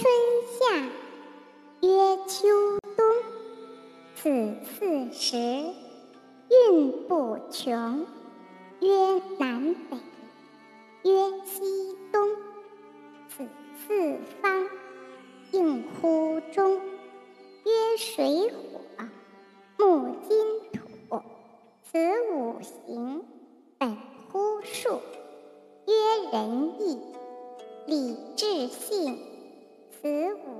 春夏，曰秋冬。此四时，运不穷。曰南北，曰西东。此四方，应乎中。曰水火木金土。此五行，本乎数。曰仁义礼智信。此五常。